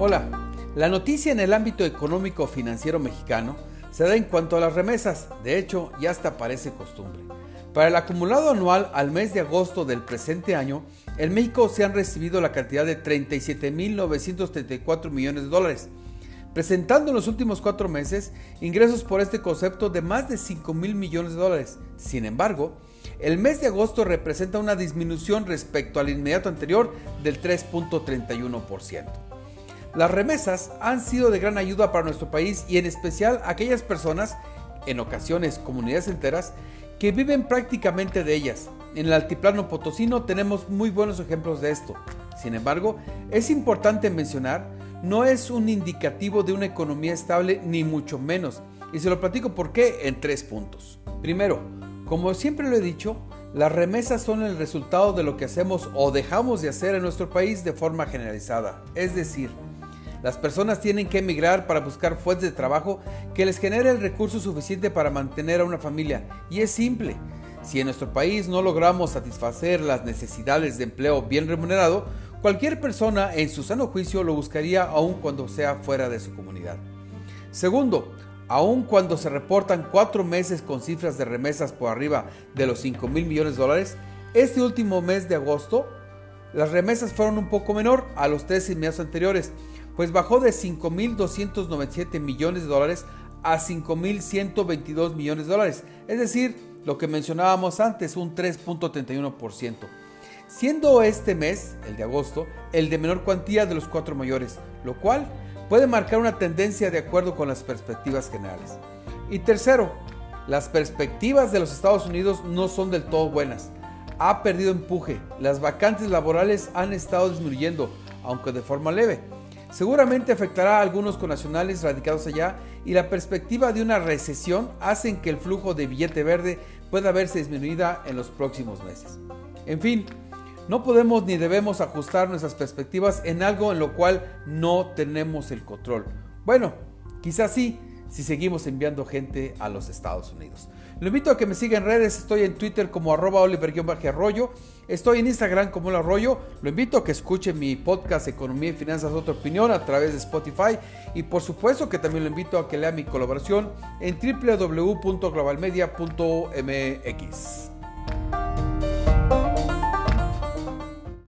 Hola, la noticia en el ámbito económico financiero mexicano se da en cuanto a las remesas, de hecho ya hasta parece costumbre. Para el acumulado anual al mes de agosto del presente año, en México se han recibido la cantidad de 37.934 millones de dólares, presentando en los últimos cuatro meses ingresos por este concepto de más de 5 mil millones de dólares. Sin embargo, el mes de agosto representa una disminución respecto al inmediato anterior del 3.31%. Las remesas han sido de gran ayuda para nuestro país y en especial aquellas personas, en ocasiones comunidades enteras, que viven prácticamente de ellas. En el altiplano potosino tenemos muy buenos ejemplos de esto. Sin embargo, es importante mencionar, no es un indicativo de una economía estable ni mucho menos. Y se lo platico por qué en tres puntos. Primero, como siempre lo he dicho, las remesas son el resultado de lo que hacemos o dejamos de hacer en nuestro país de forma generalizada. Es decir, las personas tienen que emigrar para buscar fuentes de trabajo que les genere el recurso suficiente para mantener a una familia. Y es simple. Si en nuestro país no logramos satisfacer las necesidades de empleo bien remunerado, cualquier persona en su sano juicio lo buscaría aun cuando sea fuera de su comunidad. Segundo, aun cuando se reportan cuatro meses con cifras de remesas por arriba de los 5 mil millones de dólares, este último mes de agosto las remesas fueron un poco menor a los tres meses anteriores, pues bajó de 5.297 millones de dólares a 5.122 millones de dólares, es decir, lo que mencionábamos antes, un 3.31%, siendo este mes, el de agosto, el de menor cuantía de los cuatro mayores, lo cual puede marcar una tendencia de acuerdo con las perspectivas generales. Y tercero, las perspectivas de los Estados Unidos no son del todo buenas. Ha perdido empuje, las vacantes laborales han estado disminuyendo, aunque de forma leve seguramente afectará a algunos connacionales radicados allá y la perspectiva de una recesión hacen que el flujo de billete verde pueda verse disminuida en los próximos meses. En fin, no podemos ni debemos ajustar nuestras perspectivas en algo en lo cual no tenemos el control. Bueno, quizás sí, si seguimos enviando gente a los Estados Unidos. Lo invito a que me siga en redes, estoy en Twitter como arroba oliver-arroyo, estoy en Instagram como el arroyo, lo invito a que escuche mi podcast Economía y Finanzas Otra Opinión a través de Spotify y por supuesto que también lo invito a que lea mi colaboración en www.globalmedia.mx.